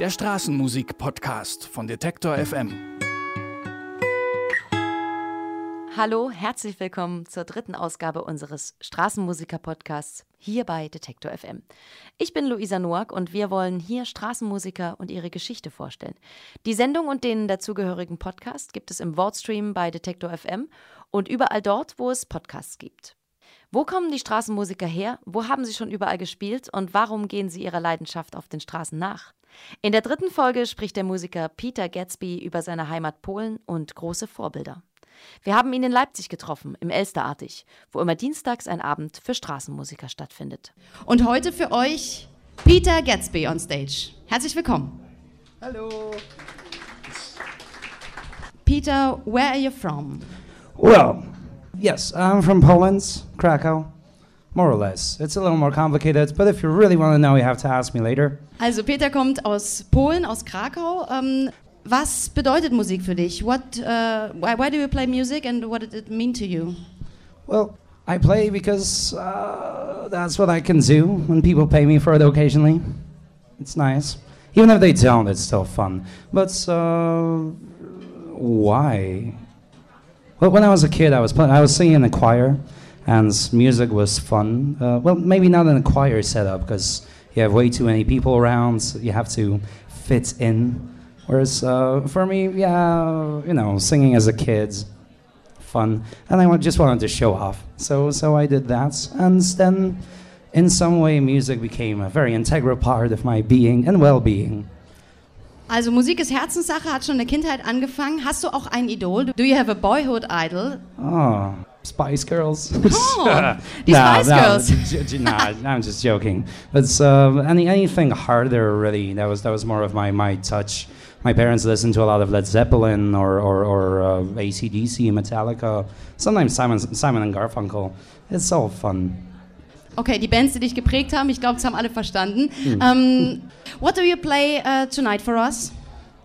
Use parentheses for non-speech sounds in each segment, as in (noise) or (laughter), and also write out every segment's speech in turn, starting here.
Der Straßenmusik-Podcast von Detektor FM. Hallo, herzlich willkommen zur dritten Ausgabe unseres Straßenmusiker-Podcasts hier bei Detektor FM. Ich bin Luisa Noack und wir wollen hier Straßenmusiker und ihre Geschichte vorstellen. Die Sendung und den dazugehörigen Podcast gibt es im Wortstream bei Detektor FM und überall dort, wo es Podcasts gibt. Wo kommen die Straßenmusiker her? Wo haben sie schon überall gespielt? Und warum gehen sie ihrer Leidenschaft auf den Straßen nach? In der dritten Folge spricht der Musiker Peter Gatsby über seine Heimat Polen und große Vorbilder. Wir haben ihn in Leipzig getroffen, im Elsterartig, wo immer dienstags ein Abend für Straßenmusiker stattfindet. Und heute für euch Peter Gatsby on Stage. Herzlich willkommen. Hallo. Peter, where are you from? Well, Yes, I'm from Poland, Krakow. More or less. It's a little more complicated, but if you really want to know, you have to ask me later. Also Peter kommt aus Polen, aus Krakau. Ähm, was bedeutet Musik für dich? What, uh, why, why do you play music and what did it mean to you? Well, I play because uh, that's what I can do when people pay me for it occasionally. It's nice. Even if they don't, it's still fun. But uh, why? Well, when I was a kid, I was playing, I was singing in a choir, and music was fun. Uh, well, maybe not in a choir setup because you have way too many people around. So you have to fit in. Whereas uh, for me, yeah, you know, singing as a kid, fun, and I just wanted to show off. So so I did that, and then in some way, music became a very integral part of my being and well-being. Also Musik ist Herzenssache, hat schon in der Kindheit angefangen. Hast du auch ein Idol? Do you have a boyhood idol? Oh, Spice Girls. (laughs) Oh, die (laughs) Spice Girls. j- j- nah, I'm just joking. But uh, any anything harder, really. That was that was more of my my touch. My parents listened to a lot of Led Zeppelin or or, or uh, ACDC, Metallica. Sometimes Simon Simon and Garfunkel. It's all fun. Okay, die Bands, die dich geprägt haben, ich glaube, das haben alle verstanden. Um, what do you play uh, tonight for us?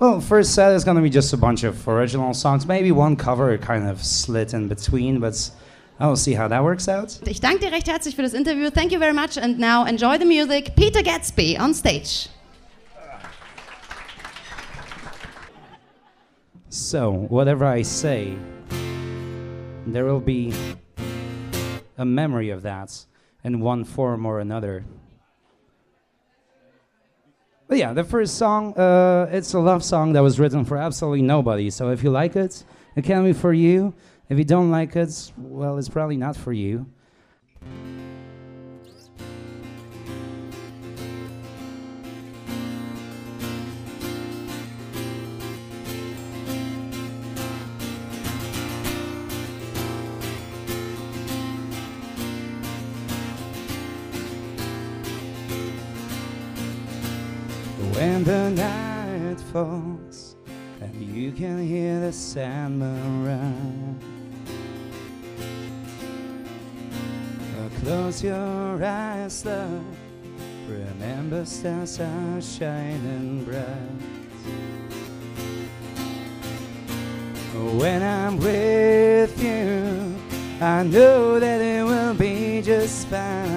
Well, first set is gonna be just a bunch of original songs, maybe one cover kind of slit in between, but I'll see how that works out. Ich danke dir recht herzlich für das Interview. Thank you very much. And now enjoy the music. Peter Gatsby on stage. So, whatever I say, there will be a memory of that in one form or another. But yeah, the first song, uh, it's a love song that was written for absolutely nobody. So if you like it, it can be for you. If you don't like it, well, it's probably not for you. When the night falls and you can hear the sandman run. Uh, Close your eyes, love. Remember stars are shining bright. When I'm with you, I know that it will be just fine.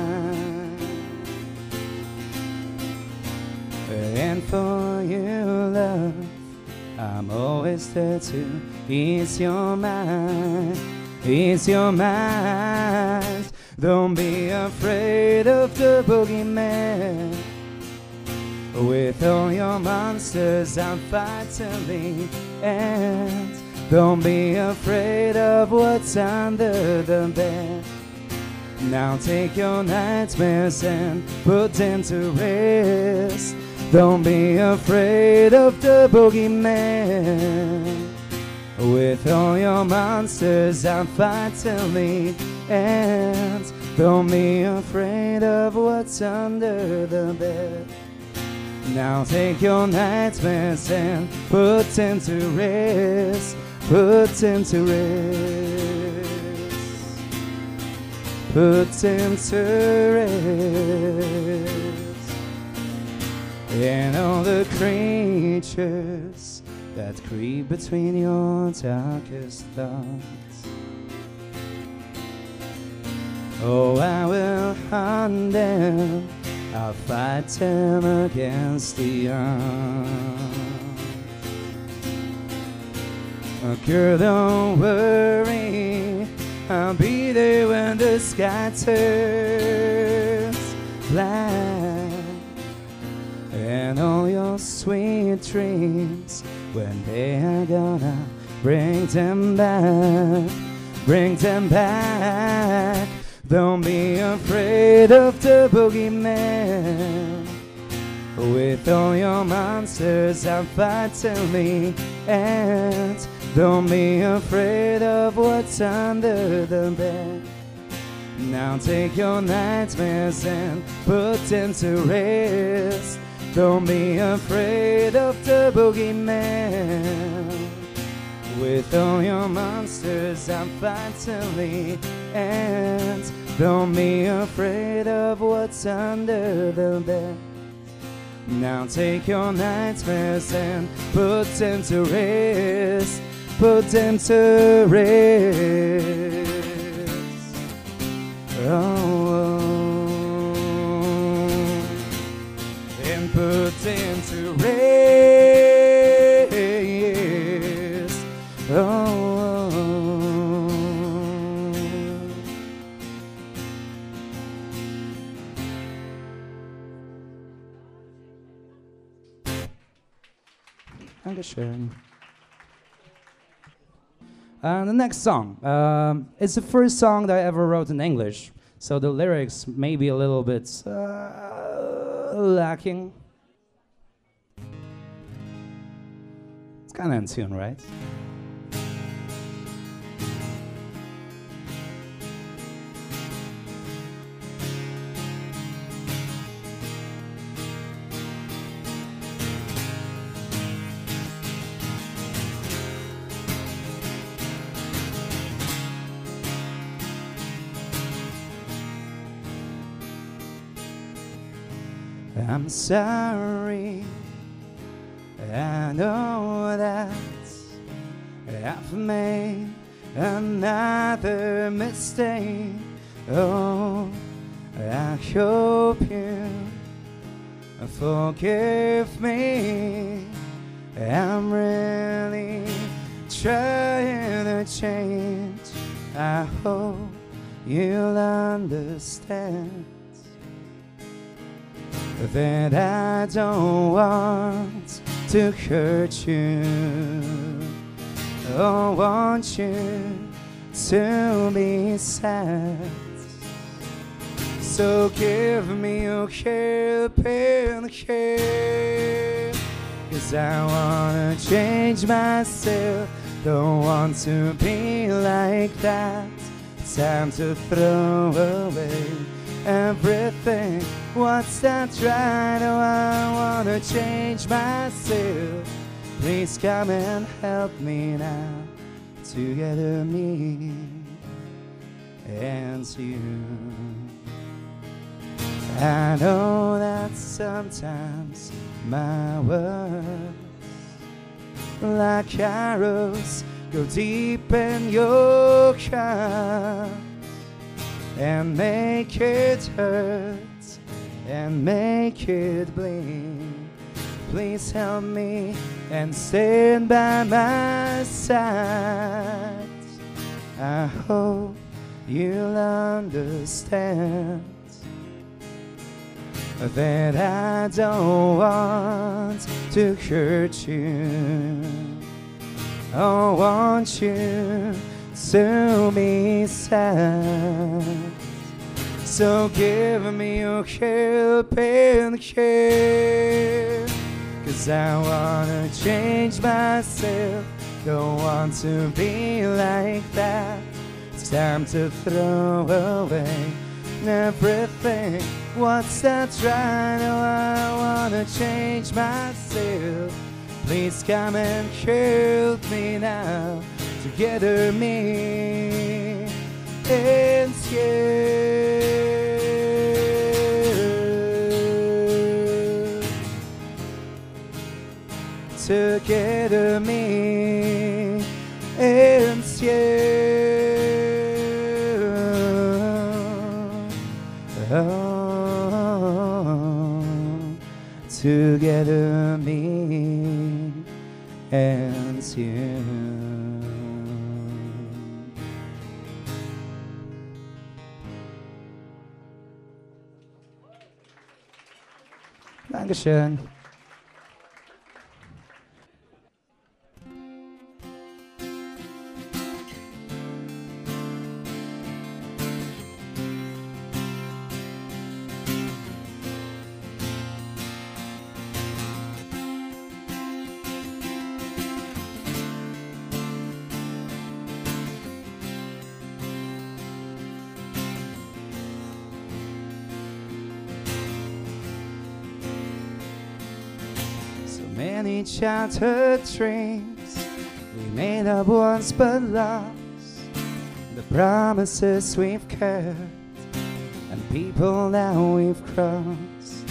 For you, love, I'm always there to ease your mind, ease your mind. Don't be afraid of the boogeyman. With all your monsters, I'm fighting end. Don't be afraid of what's under the bed. Now take your nightmares and put them to rest. Don't be afraid of the boogeyman. With all your monsters, I'm fighting the end. Don't be afraid of what's under the bed. Now take your nightmares and put them to rest. Put them to rest. Put them to rest. And all the creatures that creep between your darkest thoughts. Oh, I will hunt them I'll fight them against the odds. Oh, girl, don't worry. I'll be there when the sky turns black. And all your sweet dreams, when they are gonna bring them back, bring them back. Don't be afraid of the boogeyman. With all your monsters out fighting me, and don't be afraid of what's under the bed. Now take your nightmares and put them to rest. Don't be afraid of the boogeyman. With all your monsters fighting me, and don't be afraid of what's under the bed. Now take your nightmares and put them to rest. Put them to rest. Oh, to rest. Oh. Dankeschön. And the next song, um, it's the first song that I ever wrote in English, so the lyrics may be a little bit uh, lacking. It's kind of in tune, right? I'm sorry. Know that I've made another mistake. Oh, I hope you forgive me. I'm really trying to change. I hope you'll understand that I don't want to hurt you. I want you to be sad. So give me your helping hand. Cause I wanna change myself. Don't want to be like that. Time to throw away everything. What's that right? Oh, I wanna change myself. Please come and help me now. Together, me and you. I know that sometimes my words, like arrows, go deep in your heart and make it hurt and make it bleed. Please help me and stand by my side. I hope you'll understand that I don't want to hurt you. I want you to be sad. So give me your helping hand. Cause I wanna change myself. Don't want to be like that. It's time to throw away everything. What's that right? Oh, I wanna change myself. Please come and help me now. Together, me and you. Together, me and you. Oh. together, me and you. Dankeschön. Childhood dreams we made up once but lost. The promises we've kept and people that we've crossed.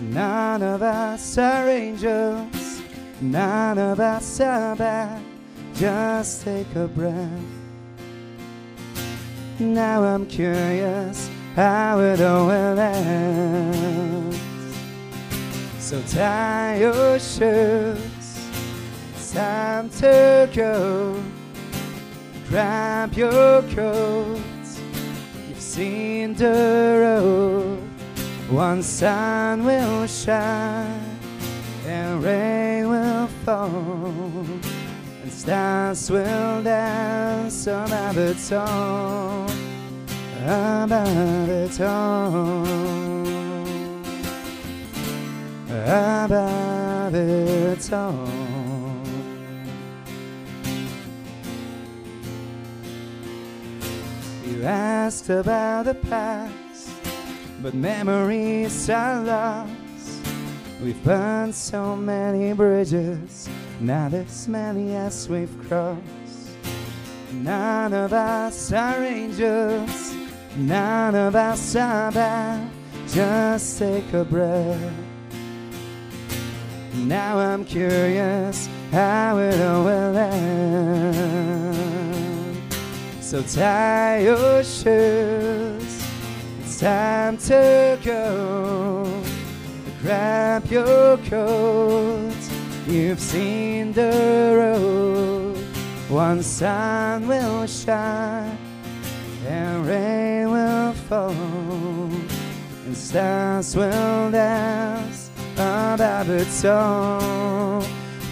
None of us are angels, none of us are bad. Just take a breath. Now I'm curious how it all will end. So tie your shoes, it's time to go. Grab your coats, you've seen the road. One sun will shine and rain will fall, and stars will dance above it all, all above it all. You asked about the past, but memories are lost. We've burned so many bridges, now there's many as we've crossed. None of us are angels, none of us are bad. Just take a breath. Now I'm curious how it all will end. So tie your shoes, it's time to go. Grab your coat, you've seen the road. One sun will shine and rain will fall, and stars will dance it all.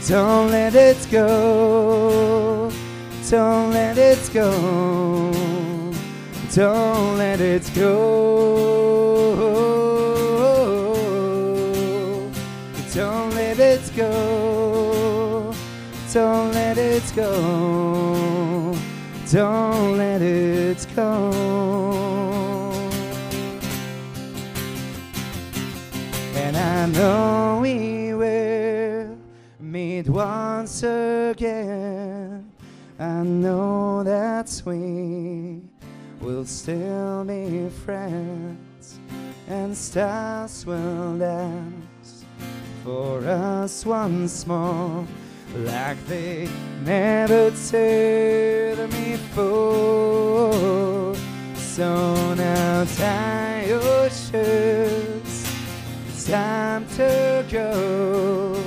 Don't let it go. Don't let it go. Don't let it go. Don't let it go. Don't let it go. Don't let it go. Know we will meet once again. I know that we will still be friends, and stars will dance for us once more, like they never did before. So now tie your shoes time to go.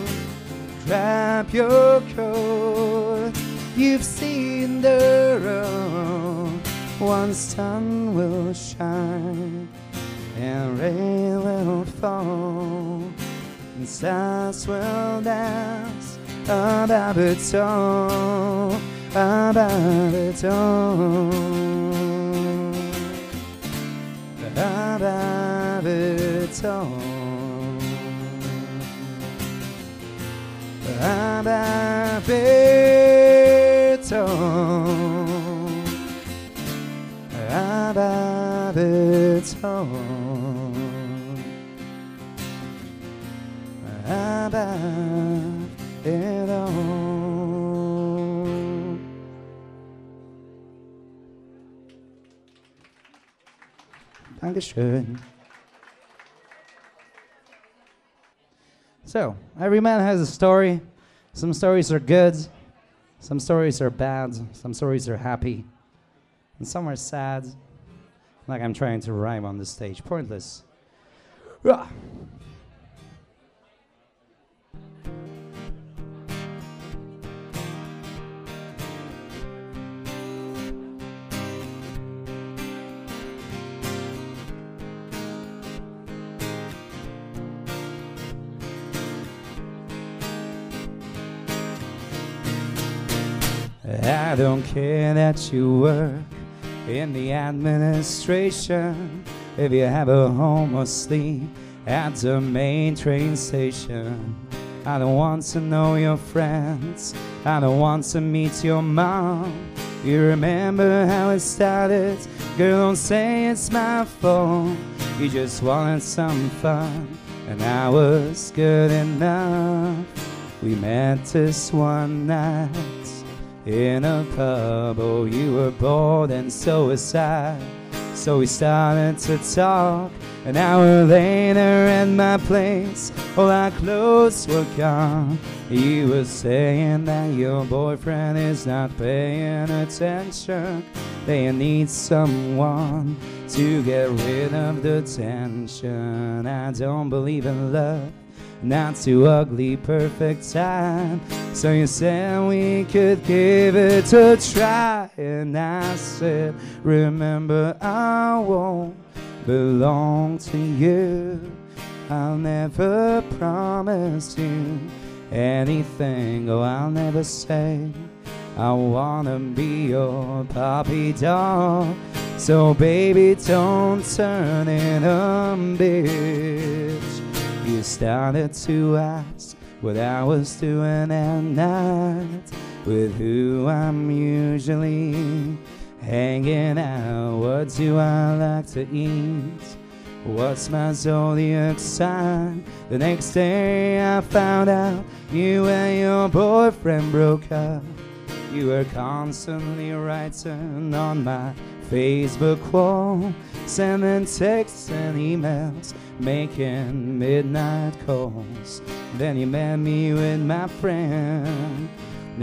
Grab your coat. You've seen the road. One sun will shine and rain will fall, and stars will dance above it all, above it all, above it all. Above it all, above it all, above it all. Dankeschön. So, every man has a story. Some stories are good, some stories are bad, some stories are happy, and some are sad. Like I'm trying to rhyme on the stage. Pointless. Care that you work in the administration. If you have a home or sleep at the main train station. I don't want to know your friends. I don't want to meet your mom. You remember how it started? Girl, don't say it's my fault. You just wanted some fun, and I was good enough. We met this one night in a pub. Oh, you were bored and so was I. So we started to talk. An hour later at my place, all our clothes were gone. You were saying that your boyfriend is not paying attention. They need someone to get rid of the tension. I don't believe in love, not too ugly, perfect time. So you said we could give it a try, and I said, Remember, I won't belong to you. I'll never promise you anything, oh, I'll never say I wanna be your puppy dog. So, baby, don't turn in a bitch. You started to ask what I was doing at night with who I'm usually hanging out. What do I like to eat? What's my zodiac sign? The next day I found out you and your boyfriend broke up. You were constantly writing on my Facebook wall, sending texts and emails, making midnight calls. Then you met me with my friend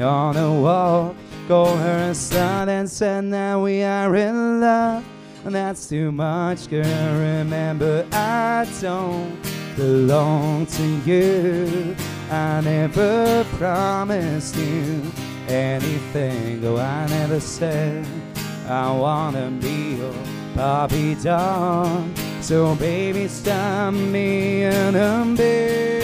on a walk, called her a slut and said now we are in love. And that's too much, girl. Remember, I don't belong to you. I never promised you anything, though I never said I wanna be your puppy dog. So, baby, stop me in a bitch.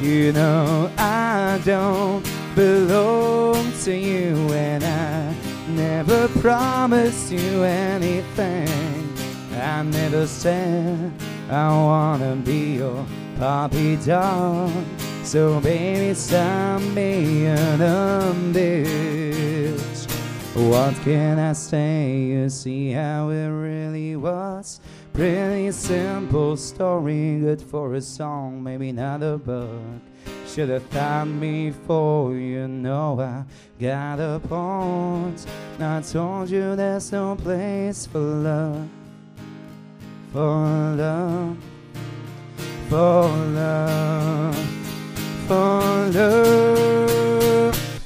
You know I don't belong to you, and I never promised you anything. I never said I wanna be your puppy dog. So baby, stop being a bitch. What can I say? You see how it really was. Pretty simple story, good for a song, maybe not a book. Should have thought before you know I got a point. I told you there's no place for love, for love, for love, for love.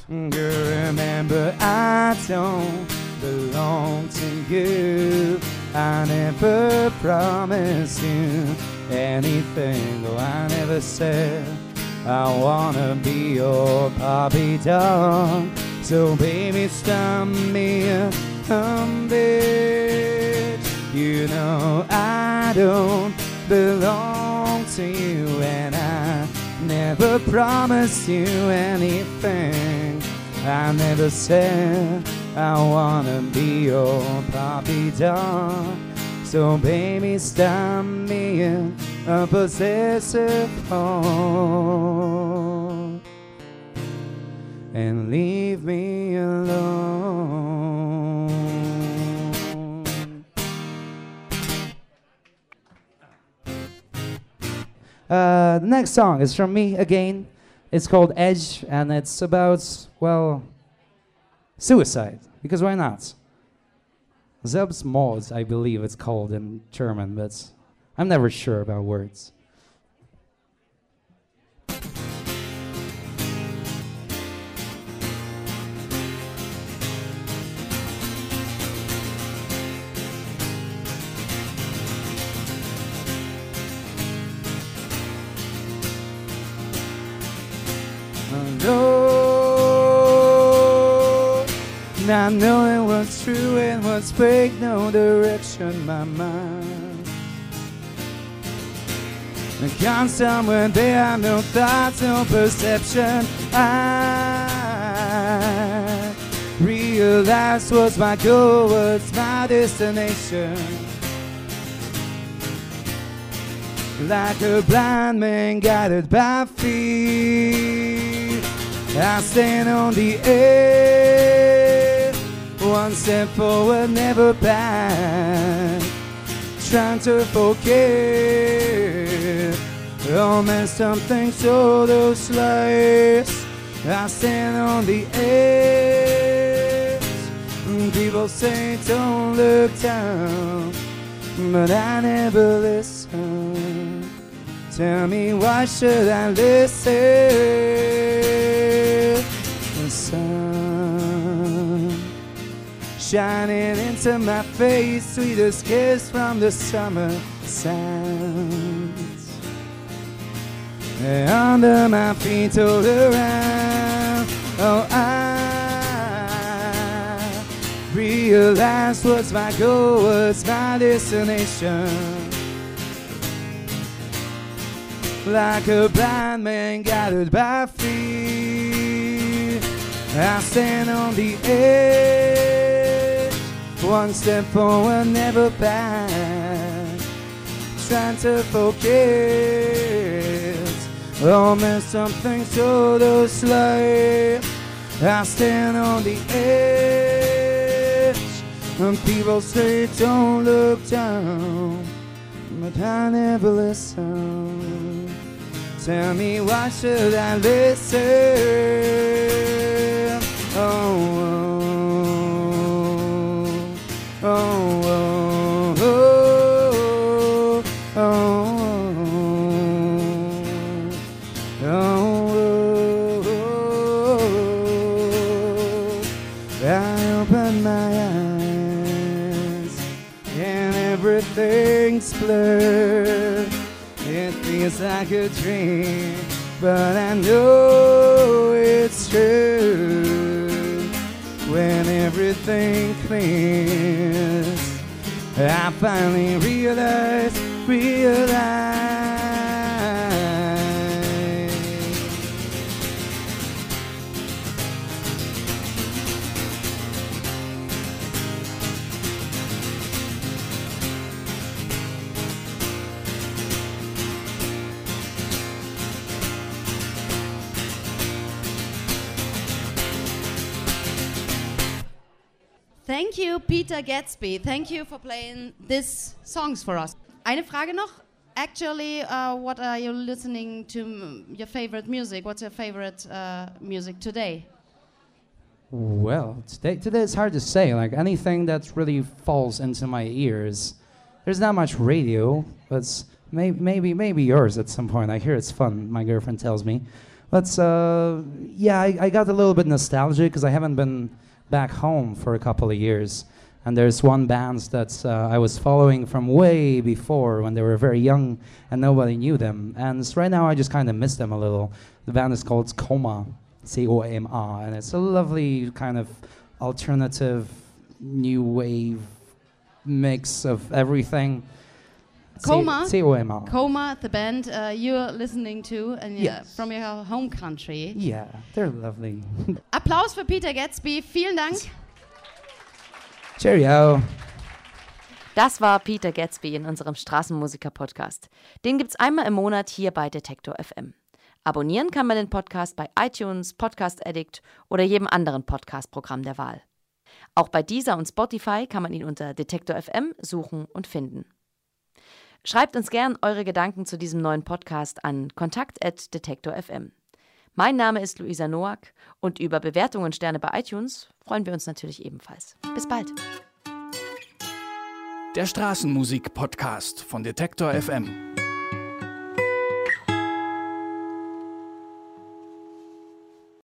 Girl, remember I don't belong to you. I never promised you anything, though I never said. I wanna be your puppy dog. So baby, stop me a bitch. You know I don't belong to you, and I never promised you anything. I never said I wanna be your puppy dog. So baby, stop in a possessive heart and leave me alone. Uh, the next song is from me again. It's called Edge, and it's about, well, suicide. Because why not? Selbstmord, I believe it's called in German, but I'm never sure about words. Alone, not knowing what's true and what's fake, no direction, my mind. I can't somewhere there are no thoughts, no perception. I realized what's my goal, what's my destination. Like a blind man guided by fear, I stand on the edge, one step forward, never back, trying to forget. Oh man, something so those lies. I stand on the edge. People say don't look down, but I never listen. Tell me why should I listen? Shining into my face, sweetest kiss from the summer sands. Under my feet all around, oh I realized what's my goal, what's my destination. Like a blind man guided by fear, I stand on the edge, one step forward, never back, trying to. Oh man, something so life. I stand on the edge, and people say don't look down, but I never listen. Tell me why should I listen? Oh, oh, It feels like a dream, but I know it's true. When everything clears, I finally realize, realize. Thank you, Peter Gatsby. Thank you for playing these songs for us. Eine Frage noch. Actually, uh, what are you listening to? Your favorite music? What's your favorite uh, music today? Well, today, today it's hard to say. Like anything that really falls into my ears. There's not much radio, but may, maybe maybe yours at some point. I hear it's fun. My girlfriend tells me. But uh, yeah, I, I got a little bit nostalgic because I haven't been back home for a couple of years. And there's one band that uh, I was following from way before when they were very young and nobody knew them. And right now I just kind of miss them a little. The band is called Coma, C O M A, and it's a lovely kind of alternative new wave mix of everything. Coma? C O M A. Coma, the band uh, you're listening to, and uh, Yes. from your home country. Yeah, they're lovely. (laughs) Applaus für Peter Gatsby. Vielen Dank. Cheerio. Das war Peter Gatsby in unserem Straßenmusiker-Podcast. Den gibt's einmal im Monat hier bei Detektor FM. Abonnieren kann man den Podcast bei iTunes, Podcast Addict oder jedem anderen Podcast-Programm der Wahl. Auch bei Deezer und Spotify kann man ihn unter Detektor FM suchen und finden. Schreibt uns gern eure Gedanken zu diesem neuen Podcast an kontakt@detektor.fm. Mein Name ist Luisa Noack und über Bewertungen und Sterne bei iTunes freuen wir uns natürlich ebenfalls. Bis bald. Der Straßenmusik-Podcast von Detektor FM.